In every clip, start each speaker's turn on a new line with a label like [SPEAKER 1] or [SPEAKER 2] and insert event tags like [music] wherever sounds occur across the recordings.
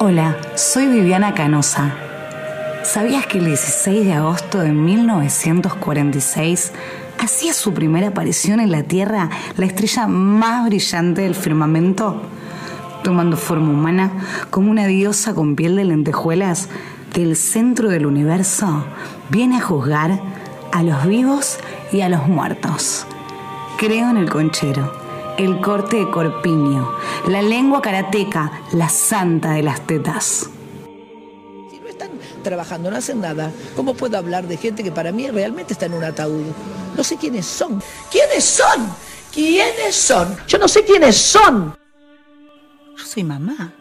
[SPEAKER 1] Hola, soy Viviana Canosa. ¿Sabías que el 16 de agosto de 1946 hacía su primera aparición en la Tierra la estrella más brillante del firmamento? Tomando forma humana como una diosa con piel de lentejuelas, del centro del universo viene a juzgar a los vivos y a los muertos. Creo en el conchero, el corte de corpiño, la lengua karateca, la santa de las tetas.
[SPEAKER 2] Si no están trabajando, no hacen nada, ¿cómo puedo hablar de gente que para mí realmente está en un ataúd? No sé quiénes son. ¿Quiénes son? ¿Quiénes son? Yo no sé quiénes son.
[SPEAKER 1] Yo soy mamá.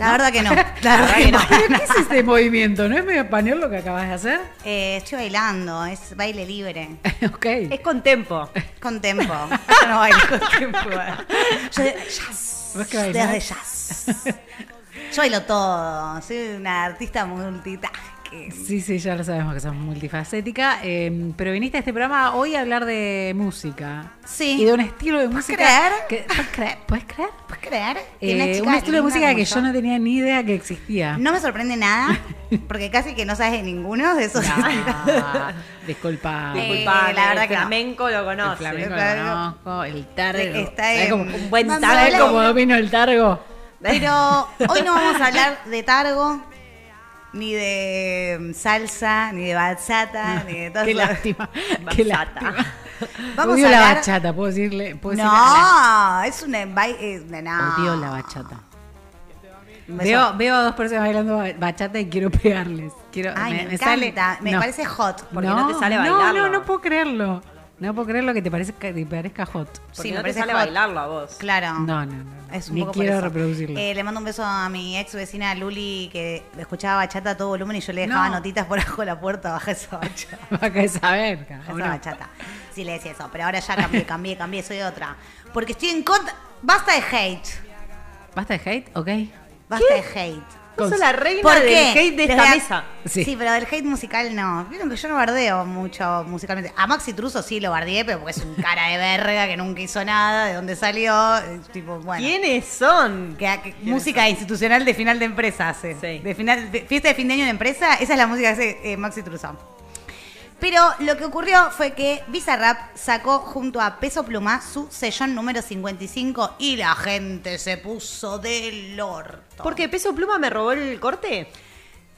[SPEAKER 3] No.
[SPEAKER 4] La verdad que no. [laughs] La verdad que no.
[SPEAKER 5] ¿Qué es este movimiento? ¿No es medio español lo que acabas de hacer?
[SPEAKER 4] Eh, estoy bailando, es baile libre. [laughs]
[SPEAKER 5] ok.
[SPEAKER 3] Es con tempo.
[SPEAKER 4] Con tempo. [laughs] Yo no bailo con tempo. Yo de jazz.
[SPEAKER 5] ¿Vos qué bailás?
[SPEAKER 4] Desde jazz. Yo bailo todo. Soy una artista
[SPEAKER 5] Sí, sí, ya lo sabemos que sos multifacética. eh, pero viniste a este programa hoy a hablar de música.
[SPEAKER 4] Sí.
[SPEAKER 5] Y de un estilo de música.
[SPEAKER 4] creer?
[SPEAKER 5] que- ¿Puedes creer? ¿Puedes creer?
[SPEAKER 4] ¿Puedes creer?
[SPEAKER 5] Eh, un estilo de música
[SPEAKER 4] como
[SPEAKER 5] que
[SPEAKER 4] yo-
[SPEAKER 5] yo no tenía ni idea que existía.
[SPEAKER 4] No me sorprende nada, [laughs] porque casi que no sabes de ninguno de esos estilos.
[SPEAKER 5] Ah, disculpa.
[SPEAKER 4] Eh,
[SPEAKER 3] Disculpame,
[SPEAKER 4] la verdad
[SPEAKER 3] el
[SPEAKER 4] que no.
[SPEAKER 3] flamenco lo
[SPEAKER 5] El
[SPEAKER 3] conoce.
[SPEAKER 5] flamenco
[SPEAKER 4] claro.
[SPEAKER 5] lo conozco, el targo.
[SPEAKER 4] Está
[SPEAKER 5] ¿Sabes
[SPEAKER 4] en-
[SPEAKER 5] cómo-
[SPEAKER 3] Un buen targo.
[SPEAKER 5] ¿Sabes cómo domino el targo?
[SPEAKER 4] Pero hoy no vamos a hablar de targo, ni de mm, salsa, ni de bachata, [laughs] ni de todo
[SPEAKER 5] Qué lástima. [laughs] Qué lástima. [laughs]
[SPEAKER 4] Vamos
[SPEAKER 5] Odio
[SPEAKER 4] a
[SPEAKER 5] la bachata, puedo decirle. Puedo decirle
[SPEAKER 4] No, es una... eh, no.
[SPEAKER 5] Odio la bachata. Veo, veo a dos personas bailando ba- bachata y quiero pegarles. Quiero,
[SPEAKER 4] Ay, me,
[SPEAKER 5] sale-
[SPEAKER 4] encanta. Me
[SPEAKER 5] No.
[SPEAKER 4] parece hot.
[SPEAKER 3] ¿Por qué no te sale
[SPEAKER 5] no,
[SPEAKER 3] bailarlo?
[SPEAKER 5] No, no puedo creerlo. No puedo creerlo que te parezca, te parezca hot.
[SPEAKER 3] Porque
[SPEAKER 4] Sí, me
[SPEAKER 3] no te
[SPEAKER 4] parece
[SPEAKER 3] sale
[SPEAKER 4] hot.
[SPEAKER 3] bailarlo a vos.
[SPEAKER 4] Claro.
[SPEAKER 5] No, no, no.
[SPEAKER 4] Es un
[SPEAKER 5] Ni
[SPEAKER 4] poco por
[SPEAKER 5] quiero
[SPEAKER 4] eso.
[SPEAKER 5] reproducirlo.
[SPEAKER 4] Eh, le mando un beso a mi ex vecina Luli que escuchaba bachata a todo volumen y yo le dejaba
[SPEAKER 5] No.
[SPEAKER 4] notitas por abajo de la puerta, baja esa bachata.
[SPEAKER 5] Va a saber, cara,
[SPEAKER 4] Esa bachata. Sí, le decía eso, pero ahora ya cambié, cambié, cambié, soy otra. Porque estoy en contra. Basta de hate.
[SPEAKER 5] ¿Basta de hate? Ok.
[SPEAKER 4] Basta de hate.
[SPEAKER 3] Vos sos la reina
[SPEAKER 4] ¿Por
[SPEAKER 3] del
[SPEAKER 4] qué?
[SPEAKER 3] hate de
[SPEAKER 4] Les
[SPEAKER 3] esta
[SPEAKER 4] voy a-
[SPEAKER 3] mesa.
[SPEAKER 5] Sí.
[SPEAKER 4] Sí. pero del hate musical no. Vieron que yo no bardeo mucho musicalmente. A Maxi Truso sí lo bardeé, pero porque es un cara de verga que nunca hizo nada, de dónde salió. eh, Tipo, bueno.
[SPEAKER 3] ¿Quiénes son?
[SPEAKER 4] Que, que- música institucional de final de empresa hace.
[SPEAKER 3] Sí.
[SPEAKER 4] De final, de- fiesta de fin de año de empresa, esa es la música que hace eh, Maxi Truso. Pero lo que ocurrió fue que Bizarrap sacó junto a Peso Pluma su sellón número 55 y la gente se puso del orto.
[SPEAKER 3] ¿Porque Peso Pluma me robó el corte?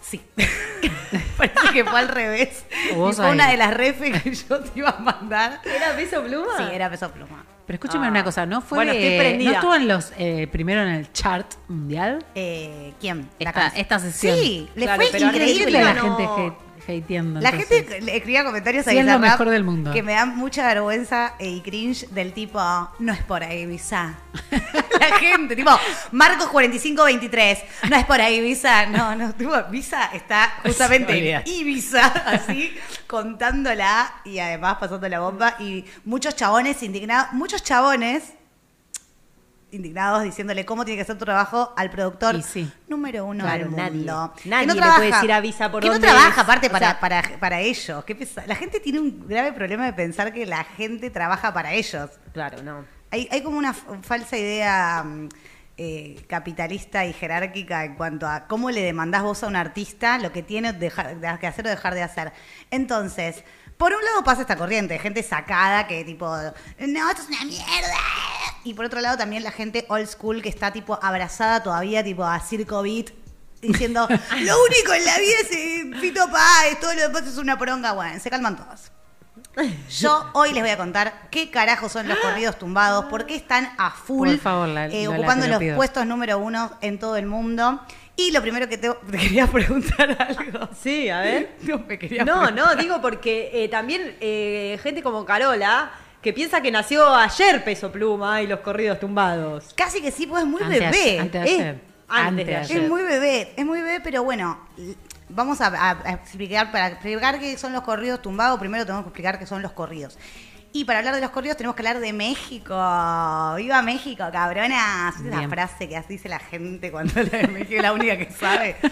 [SPEAKER 4] Sí. [laughs] Parece que fue al revés. [laughs] Y fue una de las refes que yo te iba a mandar.
[SPEAKER 3] ¿Era Peso Pluma?
[SPEAKER 4] Sí, era Peso Pluma.
[SPEAKER 5] Pero escúchame
[SPEAKER 3] Ah.
[SPEAKER 5] una cosa, ¿no fue.
[SPEAKER 3] Bueno, estoy prendida.
[SPEAKER 5] ¿No estuvo en los. eh, primero en el chart mundial?
[SPEAKER 4] Eh, ¿Quién?
[SPEAKER 5] Esta, esta sesión.
[SPEAKER 4] Sí, le
[SPEAKER 3] Claro,
[SPEAKER 4] fue increíble.
[SPEAKER 5] Increíble la
[SPEAKER 3] no.
[SPEAKER 5] gente hateando.
[SPEAKER 4] La
[SPEAKER 5] entonces.
[SPEAKER 4] gente escribía comentarios a
[SPEAKER 5] Sí, es lo mejor del mundo.
[SPEAKER 4] que me dan mucha vergüenza y cringe del tipo, no es por ahí, Visa. [laughs] la gente, tipo, Marcos 4523, no es por ahí, Visa. No, no, tipo, Visa está [laughs] justamente en Ibiza, así, contándola y además pasando la bomba. Y muchos chabones indignados, muchos chabones indignados diciéndole cómo tiene que hacer tu trabajo al productor
[SPEAKER 5] sí.
[SPEAKER 4] número uno
[SPEAKER 3] Claro,
[SPEAKER 4] del
[SPEAKER 3] nadie.
[SPEAKER 4] mundo.
[SPEAKER 3] Nadie
[SPEAKER 4] Que
[SPEAKER 3] le puede decir a Visa por
[SPEAKER 4] que no trabaja
[SPEAKER 3] es.
[SPEAKER 4] aparte para,
[SPEAKER 3] sea-
[SPEAKER 4] para, para ellos. Qué La gente tiene un grave problema de pensar que la gente trabaja para ellos.
[SPEAKER 3] Claro, no.
[SPEAKER 4] Hay, hay como una falsa idea mm, eh, capitalista y jerárquica en cuanto a cómo le demandás vos a un artista lo que tiene dejar- de- que hacer o dejar de hacer. Entonces, por un lado pasa esta corriente, gente sacada que tipo, no, esto es una mierda. Y por otro lado también la gente old school que está tipo abrazada todavía tipo a Circo Beat. Diciendo, [laughs] lo único en la vida es eh, Fito Páez, todo lo demás es una poronga. Bueno, se calman todos. Yo hoy les voy a contar qué carajos son los corridos tumbados, por qué están a full,
[SPEAKER 5] Por favor, la-
[SPEAKER 4] eh, ocupando
[SPEAKER 5] lo
[SPEAKER 4] los puestos número uno en todo el mundo. Y lo primero que te, te quería preguntar algo.
[SPEAKER 3] Sí, a ver. [laughs]
[SPEAKER 4] No, me quería
[SPEAKER 3] No,
[SPEAKER 4] preguntar.
[SPEAKER 3] no, digo porque eh, también eh, gente como Carola, que piensa que nació ayer Peso Pluma y los corridos tumbados.
[SPEAKER 4] Casi que sí, pues es muy bebé.
[SPEAKER 5] anteayer.
[SPEAKER 4] Eh,
[SPEAKER 3] Antes de ayer.
[SPEAKER 4] Es muy bebé, es muy bebé, pero bueno, vamos a, a- a explicar, para explicar qué son los corridos tumbados, primero tenemos que explicar qué son los corridos. Y para hablar de los corridos tenemos que hablar de México. ¡Viva México, cabronas! Esa
[SPEAKER 5] Bien.
[SPEAKER 4] frase que así dice la gente cuando habla de México, es la única que sabe. [laughs]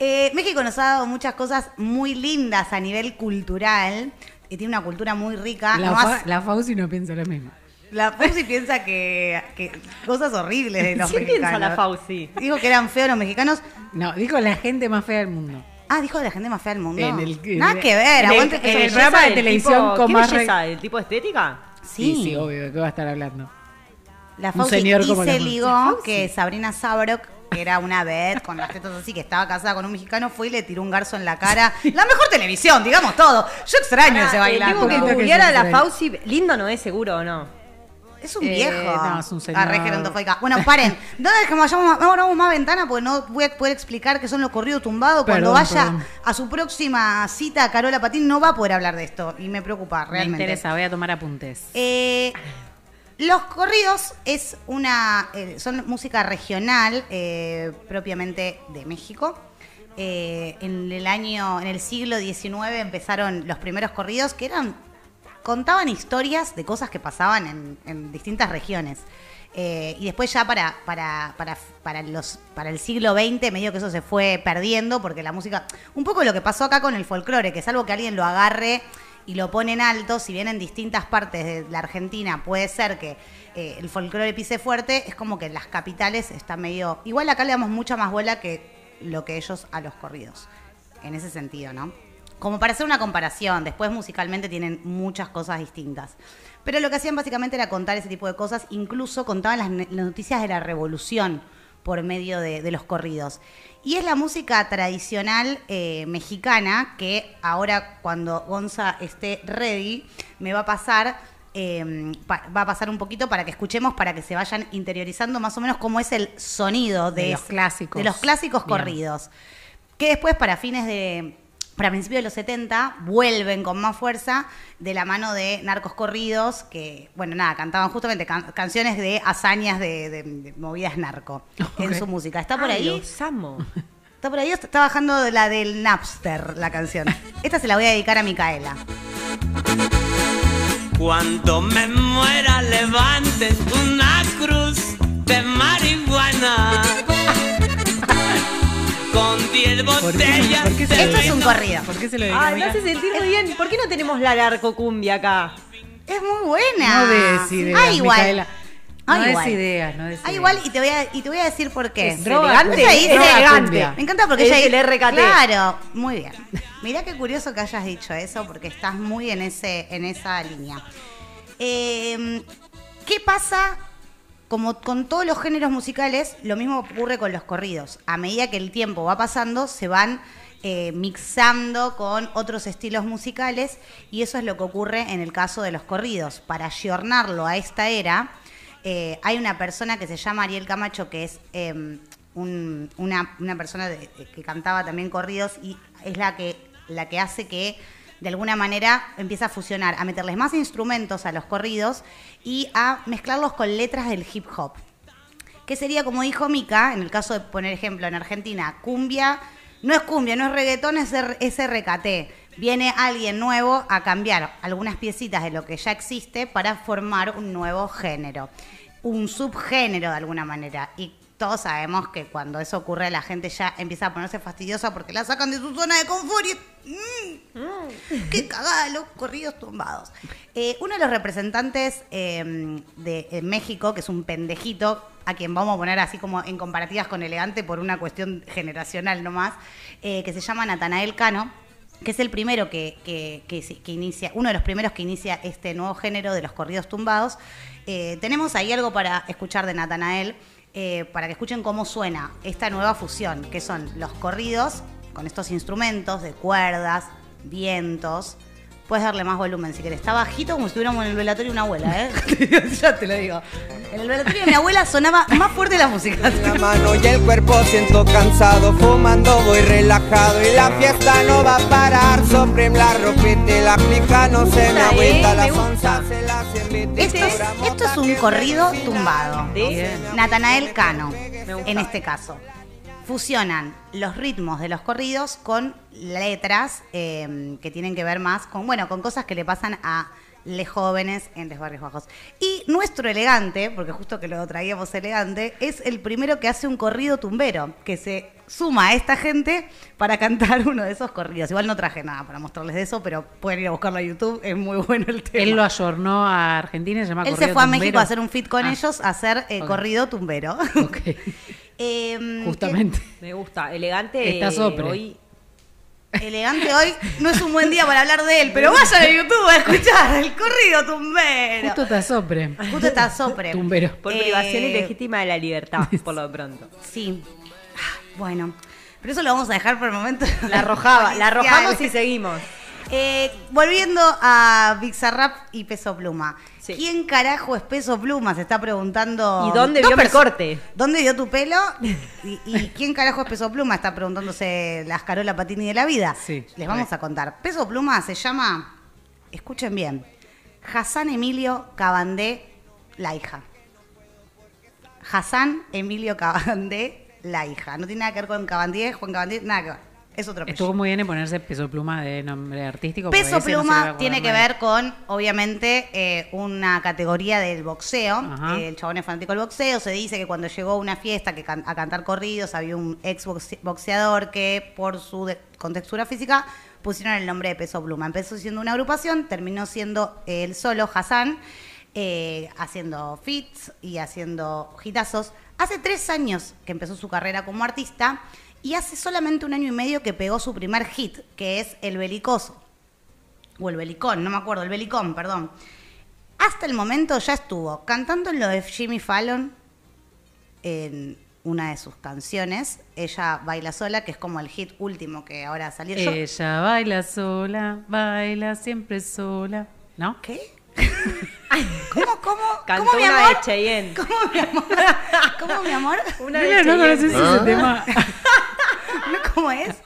[SPEAKER 4] Eh, México nos ha dado muchas cosas muy lindas a nivel cultural. Y tiene una cultura muy rica.
[SPEAKER 5] La,
[SPEAKER 4] No
[SPEAKER 5] Fa-
[SPEAKER 4] has-
[SPEAKER 5] la Fauci no piensa lo mismo.
[SPEAKER 4] la Fauci piensa que, que cosas horribles de los
[SPEAKER 3] ¿Qué
[SPEAKER 4] mexicanos.
[SPEAKER 3] piensa la Fauci?
[SPEAKER 4] Dijo que eran feos los mexicanos.
[SPEAKER 5] No, dijo la gente más fea del mundo.
[SPEAKER 4] Ah, dijo de la gente más fea del mundo.
[SPEAKER 5] En el- en
[SPEAKER 4] Nada
[SPEAKER 5] el-
[SPEAKER 4] que ver,
[SPEAKER 5] en el-
[SPEAKER 4] aguante
[SPEAKER 5] en
[SPEAKER 4] que
[SPEAKER 5] el programa de televisión
[SPEAKER 3] tipo,
[SPEAKER 5] con
[SPEAKER 3] ¿Qué
[SPEAKER 5] más
[SPEAKER 3] belleza? ¿El tipo estética?
[SPEAKER 4] Sí,
[SPEAKER 5] Sí, sí, obvio, ¿qué va a estar hablando?
[SPEAKER 4] La
[SPEAKER 5] Un
[SPEAKER 4] Fauci
[SPEAKER 5] señor
[SPEAKER 4] y
[SPEAKER 5] como la
[SPEAKER 4] se
[SPEAKER 5] Fauci.
[SPEAKER 4] ligó que Sabrina Sabrok, que era una vedette con las tetas así, que estaba casada con un mexicano, fue y le tiró un garzo en la cara. La mejor televisión, digamos todo. Yo extraño ese
[SPEAKER 3] eh,
[SPEAKER 4] bailando.
[SPEAKER 3] Tengo que
[SPEAKER 5] Claro.
[SPEAKER 3] googlear a la. Fauci. Lindo no es seguro o no.
[SPEAKER 4] Es un
[SPEAKER 5] Eh,
[SPEAKER 4] viejo.
[SPEAKER 5] no, es un señor.
[SPEAKER 4] Ah, gerontofóbica. Bueno, paren. No es que vayamos, no abramos más ventana porque no voy a poder explicar qué son los corridos tumbados. Cuando
[SPEAKER 5] Perdón,
[SPEAKER 4] vaya
[SPEAKER 5] perdón.
[SPEAKER 4] a su próxima cita a Carola Patín no va a poder hablar de esto. Y me preocupa,
[SPEAKER 5] Me
[SPEAKER 4] realmente.
[SPEAKER 5] interesa, voy a tomar apuntes.
[SPEAKER 4] Eh, los corridos es una eh, son música regional eh, propiamente de México. Eh, en el año, en el siglo XIX empezaron los primeros corridos que eran contaban historias de cosas que pasaban en, en distintas regiones. Eh, y después ya para, para, para, para, los, para el siglo XX medio que eso se fue perdiendo porque la música, un poco lo que pasó acá con el folclore, que es algo que alguien lo agarre y lo pone en alto, si bien en distintas partes de la Argentina puede ser que eh, el folclore pise fuerte, es como que las capitales está medio... Igual acá le damos mucha más bola que lo que ellos a los corridos, en ese sentido, ¿no? Como para hacer una comparación, después musicalmente tienen muchas cosas distintas. Pero lo que hacían básicamente era contar ese tipo de cosas, incluso contaban las noticias de la revolución por medio de, de los corridos. Y es la música tradicional eh, mexicana que ahora cuando Gonza esté ready me va a pasar, eh, pa- va a pasar un poquito para que escuchemos, para que se vayan interiorizando más o menos cómo es el sonido de,
[SPEAKER 5] De los clásicos.
[SPEAKER 4] de los clásicos
[SPEAKER 5] Bien.
[SPEAKER 4] corridos. Que después para fines de para principios de los 70 vuelven con más fuerza de la mano de narcos corridos que, bueno, nada, cantaban justamente can- canciones de hazañas de, de- de movidas narco en su música. ¿Está por
[SPEAKER 3] Ay,
[SPEAKER 4] ahí?
[SPEAKER 3] Los amo.
[SPEAKER 4] Está por ahí, está está bajando la del Napster, la canción. Esta se la voy a dedicar a Micaela.
[SPEAKER 6] Cuando me muera levanten una cruz de marihuana
[SPEAKER 5] ¿Por qué,
[SPEAKER 6] botellas
[SPEAKER 5] por qué se
[SPEAKER 6] de
[SPEAKER 5] lo
[SPEAKER 4] Esto es un corrido.
[SPEAKER 5] ¿Por qué se lo dedica
[SPEAKER 3] Ay, me hace sentir muy bien. ¿Por qué no tenemos la narcocumbia acá?
[SPEAKER 4] Es muy buena.
[SPEAKER 5] No des ideas,
[SPEAKER 4] Ah, igual.
[SPEAKER 5] Micaela.
[SPEAKER 4] Ah,
[SPEAKER 5] No des
[SPEAKER 4] igual.
[SPEAKER 5] ideas, no des
[SPEAKER 4] Ah,
[SPEAKER 5] ideas.
[SPEAKER 4] igual, y te voy a, y te voy a decir por qué.
[SPEAKER 3] Es elegante. Elegante.
[SPEAKER 4] Me encanta porque
[SPEAKER 3] Es
[SPEAKER 4] ella
[SPEAKER 3] el RKT.
[SPEAKER 4] Claro, muy bien. Mirá qué curioso que hayas dicho eso porque estás muy en ese en esa línea. Eh, ¿Qué pasa? Como con todos los géneros musicales, lo mismo ocurre con los corridos. A medida que el tiempo va pasando, se van eh, mixando con otros estilos musicales y eso es lo que ocurre en el caso de los corridos. Para ayornarlo a esta era, eh, hay una persona que se llama Ariel Camacho, que es un- una, persona que cantaba también corridos y es la que, la que hace que de alguna manera empieza a fusionar, a meterles más instrumentos a los corridos y a mezclarlos con letras del hip hop. Que sería, como dijo Mika, en el caso de poner ejemplo en Argentina, cumbia, no es cumbia, no es reggaetón, es, es RKT. Viene alguien nuevo a cambiar algunas piecitas de lo que ya existe para formar un nuevo género, un subgénero de alguna manera. Y todos sabemos que cuando eso ocurre la gente ya empieza a ponerse fastidiosa porque la sacan de su zona de confort y... mm, ¡Qué cagada los corridos tumbados! Eh, uno de los representantes eh, de México, que es un pendejito, a quien vamos a poner así como en comparativas con elegante por una cuestión generacional nomás, eh, que se llama Natanael Cano, que es el primero que, que- que inicia, uno de los primeros que inicia este nuevo género de los corridos tumbados. Eh, tenemos ahí algo para escuchar de Natanael, eh, para que escuchen cómo suena esta nueva fusión, que son los corridos con estos instrumentos de cuerdas, vientos, Puedes darle más volumen si querés. Está bajito como si estuviéramos en el velatorio de una abuela, ¿eh? [laughs] [laughs] ya te lo digo. En el velatorio de mi abuela sonaba más fuerte la música.
[SPEAKER 7] La mano y el cuerpo siento cansado, fumando voy relajado y la fiesta no va a parar. Soprim la ropita y la clica no se me agüita,
[SPEAKER 3] eh,
[SPEAKER 7] las
[SPEAKER 3] me
[SPEAKER 7] onzas se las invita.
[SPEAKER 4] Esto es, esto es un corrido tumbado. Natanael Cano, en este caso. Fusionan los ritmos de los corridos con letras eh, que tienen que ver más con, bueno, con cosas que le pasan a les jóvenes en los barrios bajos. Y nuestro elegante, porque justo que lo traíamos elegante, es el primero que hace un corrido tumbero, que se suma a esta gente para cantar uno de esos corridos. Igual no traje nada para mostrarles de eso, pero pueden ir a buscarlo a YouTube, es muy [laughs] bueno el tema.
[SPEAKER 5] Él lo ayornó a Argentina y se llama
[SPEAKER 4] Él se fue a. México a hacer un fit con
[SPEAKER 5] Ah,
[SPEAKER 4] ellos, a hacer eh, corrido tumbero. [laughs] Em,
[SPEAKER 5] justamente.
[SPEAKER 3] Me gusta. Elegante.
[SPEAKER 5] Está
[SPEAKER 3] eh,
[SPEAKER 5] sopre.
[SPEAKER 3] Hoy.
[SPEAKER 4] Elegante hoy no es un buen día para hablar de él, pero vayan a YouTube a escuchar el corrido tumbero.
[SPEAKER 5] Justo te asopre.
[SPEAKER 4] Justo está sopre.
[SPEAKER 5] Tumbero.
[SPEAKER 3] Por
[SPEAKER 4] Eh,
[SPEAKER 3] privación ilegítima de la libertad, [laughs] por lo pronto.
[SPEAKER 4] Sí. Ah, Bueno, pero eso lo vamos a dejar por el momento.
[SPEAKER 3] La arrojaba, la arrojamos y seguimos.
[SPEAKER 4] Eh, volviendo a Bizarrap y Peso Pluma.
[SPEAKER 3] Sí.
[SPEAKER 4] ¿Quién carajo es Peso Pluma? Se está preguntando.
[SPEAKER 3] ¿Y dónde vio mi corte?
[SPEAKER 4] ¿Dónde vio tu pelo? [laughs] ¿Y, y quién carajo es Peso Pluma? Está preguntándose las Carola Patini de la vida.
[SPEAKER 5] Sí,
[SPEAKER 4] Les vamos a contar. Peso Pluma se llama, escuchen bien, Hassan Emilio Cabandé, la hija. Hassan Emilio Cabandé, la hija. No tiene nada que ver con Cabandé, Juan Cabandé, nada que ver. Es otro apellido.
[SPEAKER 5] Estuvo muy bien en ponerse peso pluma de nombre artístico.
[SPEAKER 4] Peso
[SPEAKER 5] no
[SPEAKER 4] Pluma tiene que ver con, obviamente, eh, una categoría del boxeo. Eh, el chabón es fanático del boxeo. Se dice que cuando llegó a una fiesta que can- a cantar corridos había un ex boxe- boxeador que, por su contextura física, pusieron el nombre de Peso Pluma. Empezó siendo una agrupación, terminó siendo él solo, Hassan, eh, haciendo fits y haciendo hitazos. Hace tres años que empezó su carrera como artista y hace solamente un año y medio que pegó su primer hit, que es El Belicoso o el Belicón, no me acuerdo, el Belicón, perdón. Hasta el momento ya estuvo cantando en lo de Jimmy Fallon en una de sus canciones, Ella baila sola, que es como el hit último que ahora salió. Yo-
[SPEAKER 5] Ella baila sola, baila siempre sola. ¿No?
[SPEAKER 4] ¿Qué? [laughs] ¿Cómo, cómo?
[SPEAKER 3] Cantó
[SPEAKER 4] ¿Cómo, mi
[SPEAKER 3] una
[SPEAKER 4] amor?
[SPEAKER 3] de Cheyenne.
[SPEAKER 4] ¿Cómo, mi amor? ¿Cómo, mi amor?
[SPEAKER 3] Una
[SPEAKER 5] Mira,
[SPEAKER 3] de
[SPEAKER 5] no ese tema. [laughs]
[SPEAKER 4] ¿No, [laughs] ¿Cómo es?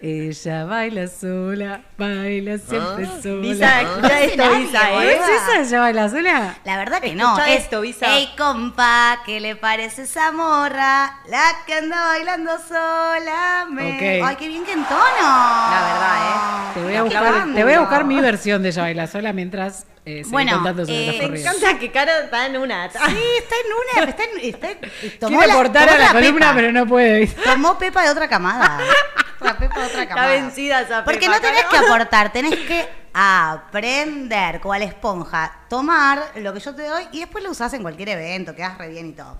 [SPEAKER 5] Ella baila sola, baila siempre sola.
[SPEAKER 3] Visa, escucha
[SPEAKER 4] hace
[SPEAKER 3] esto,
[SPEAKER 4] nadie,
[SPEAKER 3] Visa,
[SPEAKER 5] ¿No
[SPEAKER 3] ¿eh?
[SPEAKER 5] es esa? ¿Ella baila sola?
[SPEAKER 4] La verdad que no. Es,
[SPEAKER 3] esto, Visa.
[SPEAKER 4] Ey, compa, ¿qué le parece esa morra? La que anda bailando sola. Me... Ay, qué bien que entono.
[SPEAKER 3] La verdad,
[SPEAKER 5] Te
[SPEAKER 3] ¿eh?
[SPEAKER 5] voy a buscar, te voy a buscar mi versión de ella baila sola mientras eh,
[SPEAKER 4] Bueno, eh,
[SPEAKER 3] Me encanta que Caro está en una.
[SPEAKER 4] Sí, está en una. Está en, está en- tomó
[SPEAKER 5] Quiere
[SPEAKER 4] la-
[SPEAKER 5] aportar
[SPEAKER 4] tomó
[SPEAKER 5] a la, columna,
[SPEAKER 4] Pepa.
[SPEAKER 5] pero no puede.
[SPEAKER 4] Tomó Pepa de otra camada. [laughs] La Pepa de otra
[SPEAKER 3] Está vencida esa
[SPEAKER 4] Porque
[SPEAKER 3] Pepa,
[SPEAKER 4] no tenés
[SPEAKER 3] Caro.
[SPEAKER 4] que [laughs] aportar, tenés que aprender, cual esponja, tomar lo que yo te doy y después lo usás en cualquier evento, quedás re bien y todo.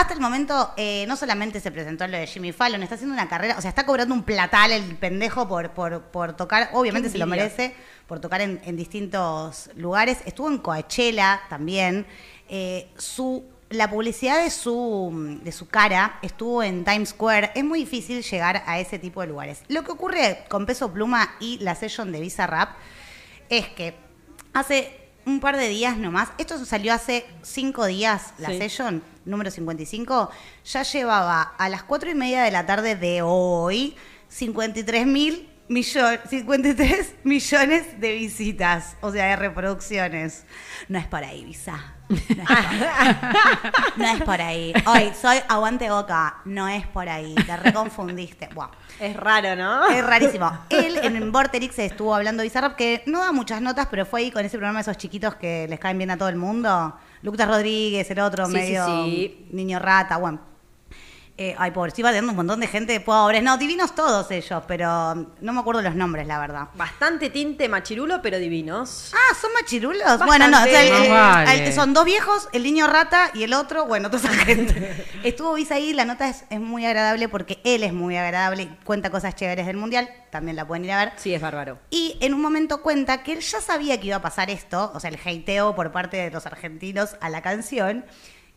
[SPEAKER 4] Hasta el momento, eh, no solamente se presentó lo de Jimmy Fallon, está haciendo una carrera, o sea, está cobrando un platal el pendejo por, por, por tocar, obviamente se lo merece, por tocar en, en distintos lugares. Estuvo en Coachella también. Eh, su, la publicidad de su, de su cara estuvo en Times Square. Es muy difícil llegar a ese tipo de lugares. Lo que ocurre con Peso Pluma y la session de Visa Rap es que hace un par de días nomás, esto salió hace cinco días, la
[SPEAKER 3] Sí.
[SPEAKER 4] session número 55, ya llevaba a las cuatro y media de la tarde de hoy 53 mil millones, 53 millones de visitas, o sea, de reproducciones. No es por ahí, Visa. No es por ahí. Hoy soy aguante boca. No es por ahí. Te reconfundiste. Buah.
[SPEAKER 3] Es raro, ¿no?
[SPEAKER 4] Es rarísimo. Él en Vorterix estuvo hablando de Bizarrap, que no da muchas notas, pero fue ahí con ese programa de esos chiquitos que les caen bien a todo el mundo. Lucas Rodríguez, el otro,
[SPEAKER 3] Sí,
[SPEAKER 4] medio
[SPEAKER 3] sí, sí.
[SPEAKER 4] niño rata, bueno. Eh, ay, pobre, iba teniendo un montón de gente pobres. No, divinos todos ellos, pero no me acuerdo los nombres, la verdad.
[SPEAKER 3] Bastante tinte machirulo, pero divinos.
[SPEAKER 4] Ah, ¿son machirulos? Bueno, no, o sea, el-
[SPEAKER 5] Más
[SPEAKER 4] el-
[SPEAKER 5] vale.
[SPEAKER 4] el- son dos viejos, el niño rata y el otro, bueno, toda esa gente. [laughs] Estuvo Visa ahí, la nota es, es muy agradable porque él es muy agradable y cuenta cosas chéveres del Mundial, también la pueden ir a ver.
[SPEAKER 3] Sí, es bárbaro.
[SPEAKER 4] Y en un momento cuenta que él ya sabía que iba a pasar esto, o sea, el hateo por parte de los argentinos a la canción,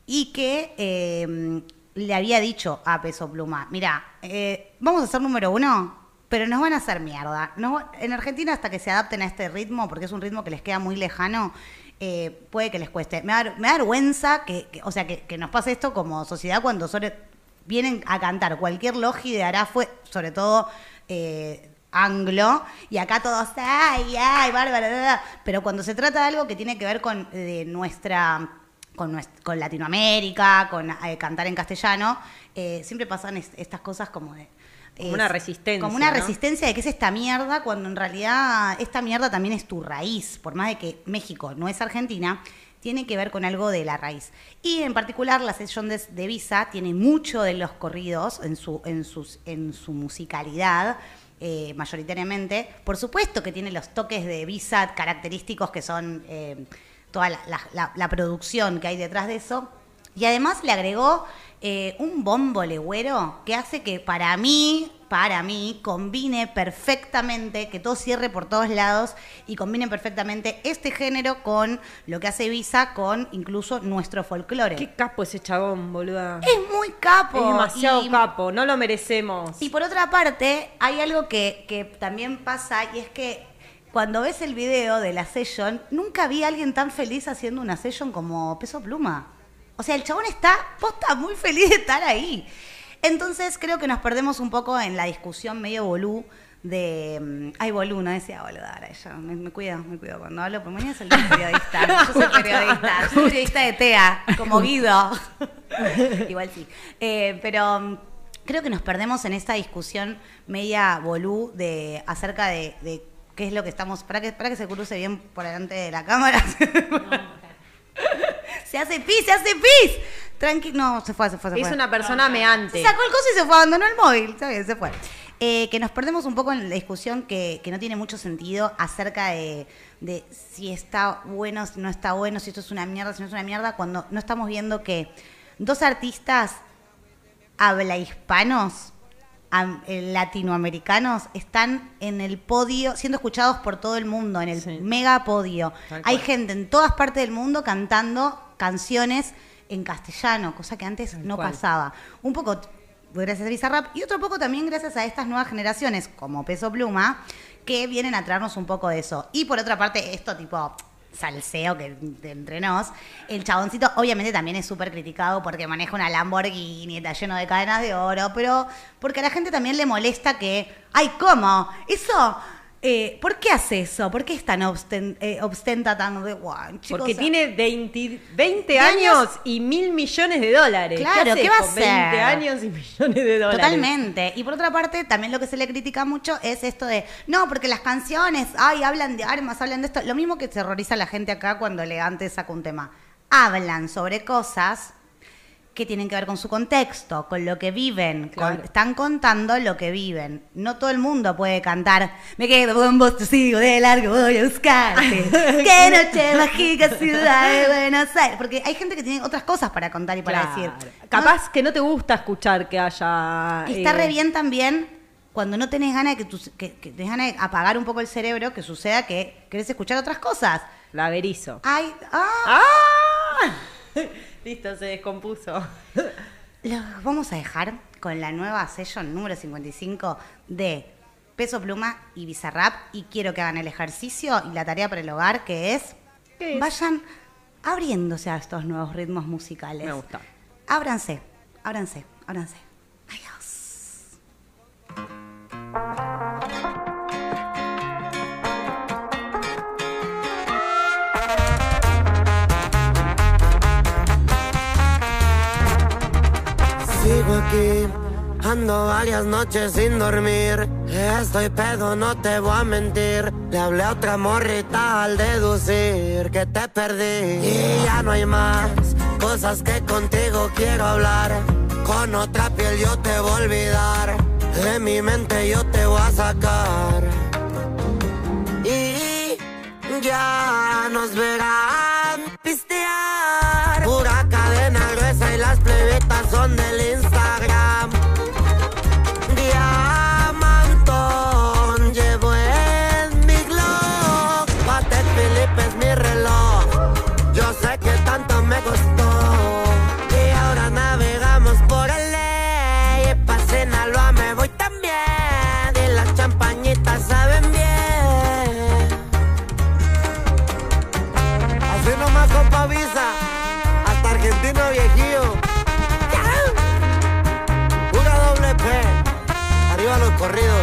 [SPEAKER 4] y que eh, le había dicho a Peso Pluma, mira, eh, vamos a ser número uno, pero nos van a hacer mierda. En Argentina, hasta que se adapten a este ritmo, porque es un ritmo que les queda muy lejano, eh, puede que les cueste. Me da, vergüenza que, que- o sea, que, nos pase esto como sociedad cuando sobre, vienen a cantar cualquier logi de Arafue, sobre todo eh, anglo, y acá todos, ay, ay, bla". pero cuando se trata de algo que tiene que ver con de nuestra con, con Latinoamérica, con eh, cantar en castellano, eh, siempre pasan es- estas cosas como de...
[SPEAKER 3] Como
[SPEAKER 4] es-
[SPEAKER 3] una resistencia,
[SPEAKER 4] Como una
[SPEAKER 3] ¿no?
[SPEAKER 4] resistencia de que es esta mierda, cuando en realidad esta mierda también es tu raíz, por más de que México no es Argentina, tiene que ver con algo de la raíz. Y en particular la sesión de, de Visa tiene mucho de los corridos en su, en sus, en su musicalidad. eh, mayoritariamente. Por supuesto que tiene los toques de Visa característicos que son eh, toda la, la- la- la producción que hay detrás de eso. Y además le agregó eh, un bombo legüero que hace que para mí, para mí, combine perfectamente, que todo cierre por todos lados y combine perfectamente este género con lo que hace Visa, con incluso nuestro folclore.
[SPEAKER 3] Qué capo ese chabón, boluda.
[SPEAKER 4] Es muy capo.
[SPEAKER 3] Es demasiado
[SPEAKER 4] y-
[SPEAKER 3] capo, no lo merecemos.
[SPEAKER 4] y por otra parte, hay algo que, que también pasa y es que cuando ves el video de la session, nunca vi a alguien tan feliz haciendo una session como Peso Pluma. O sea, el chabón está, posta, muy feliz de estar ahí. Entonces creo que nos perdemos un poco en la discusión medio bolú de... mm, Ay, bolú, no decía boluda, ahora ella. Me, me cuido, me cuido. Cuando hablo, por mañana [laughs] soy periodista. Yo soy periodista. Soy periodista de TEA, como Guido. [laughs] Igual sí. Eh, pero mm, creo que nos perdemos en esta discusión media bolú de acerca de, de qué es lo que estamos. Para que, para que se cruce bien por delante de la cámara. [laughs] se hace pis, se hace pis. Tranqui, no, se fue, se fue, se
[SPEAKER 3] Es
[SPEAKER 4] fue.
[SPEAKER 3] una persona meante.
[SPEAKER 4] Se sacó el coso y se fue, abandonó el móvil. Está bien, se fue. Eh, que nos perdemos un poco en la discusión que, que no tiene mucho sentido acerca de, de si está bueno, si no está bueno, si esto es una mierda, si no es una mierda, cuando no estamos viendo que dos artistas habla hispanos, latinoamericanos, están en el podio, siendo escuchados por todo el mundo, en el
[SPEAKER 3] Sí.
[SPEAKER 4] mega podio.
[SPEAKER 3] Tal
[SPEAKER 4] Hay
[SPEAKER 3] cual.
[SPEAKER 4] gente en todas partes del mundo cantando canciones en castellano, cosa que antes no
[SPEAKER 3] cual.
[SPEAKER 4] pasaba. Un poco gracias a Bizarrap y otro poco también gracias a estas nuevas generaciones como Peso Pluma que vienen a traernos un poco de eso. Y por otra parte, esto tipo salseo que entre nos, el chaboncito obviamente también es súper criticado porque maneja una Lamborghini, está lleno de cadenas de oro, pero porque a la gente también le molesta que, ay, ¿cómo? Eso, eh, ¿por qué hace eso? ¿Por qué es tan obsten- eh, obstenta tan de, "Guau, chicos,
[SPEAKER 3] Porque
[SPEAKER 4] o-
[SPEAKER 3] tiene 20, 20
[SPEAKER 4] años-
[SPEAKER 3] años y mil millones de dólares.
[SPEAKER 4] Claro,
[SPEAKER 3] haces
[SPEAKER 4] ¿qué va a hacer?
[SPEAKER 3] 20 años y millones de dólares.
[SPEAKER 4] Totalmente. Y por otra parte, también lo que se le critica mucho es esto de, no, porque las canciones, ay, hablan de armas, hablan de esto. Lo mismo que terroriza a la gente acá cuando Elegante saca un tema. Hablan sobre cosas que tienen que ver con su contexto, con lo que viven, con- están contando lo que viven. No todo el mundo puede cantar, me quedo con vos, te sigo de largo, voy a buscarte. [laughs] Qué noche mágica, ciudad de Buenos Aires. Porque hay gente que tiene otras cosas para contar y para
[SPEAKER 3] Claro.
[SPEAKER 4] decir.
[SPEAKER 3] Capaz que no te gusta escuchar que haya.
[SPEAKER 4] Está
[SPEAKER 3] eh,
[SPEAKER 4] re bien también cuando no tenés ganas de que, tu- que, que tenés ganas de apagar un poco el cerebro, que suceda que querés escuchar otras cosas.
[SPEAKER 3] La averizo.
[SPEAKER 4] Ay, ah,
[SPEAKER 3] ¡Ah! [laughs] Listo, se descompuso. [laughs]
[SPEAKER 4] los vamos a dejar con la nueva session número 55 de Peso Pluma y Bizarrap y quiero que hagan el ejercicio y la tarea para el hogar que es,
[SPEAKER 3] ¿Qué es?
[SPEAKER 4] vayan abriéndose a estos nuevos ritmos musicales.
[SPEAKER 3] Me gusta.
[SPEAKER 4] Ábranse, ábranse, ábranse. Adiós.
[SPEAKER 8] Sigo aquí, ando varias noches sin dormir. Estoy pedo, no te voy a mentir. Le hablé a otra morrita al deducir que te perdí. Y ya no hay más cosas que contigo quiero hablar. Con otra piel yo te voy a olvidar. De mi mente yo te voy a sacar. corrido.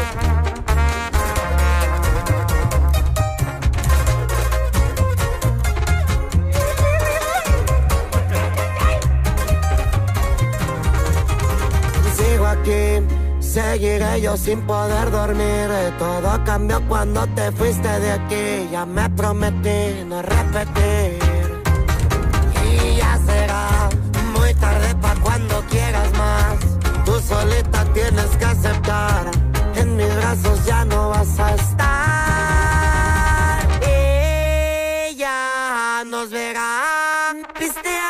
[SPEAKER 8] Sigo aquí, seguiré yo sin poder dormir. Todo cambió cuando te fuiste de aquí. Ya me prometí no repetir. is there.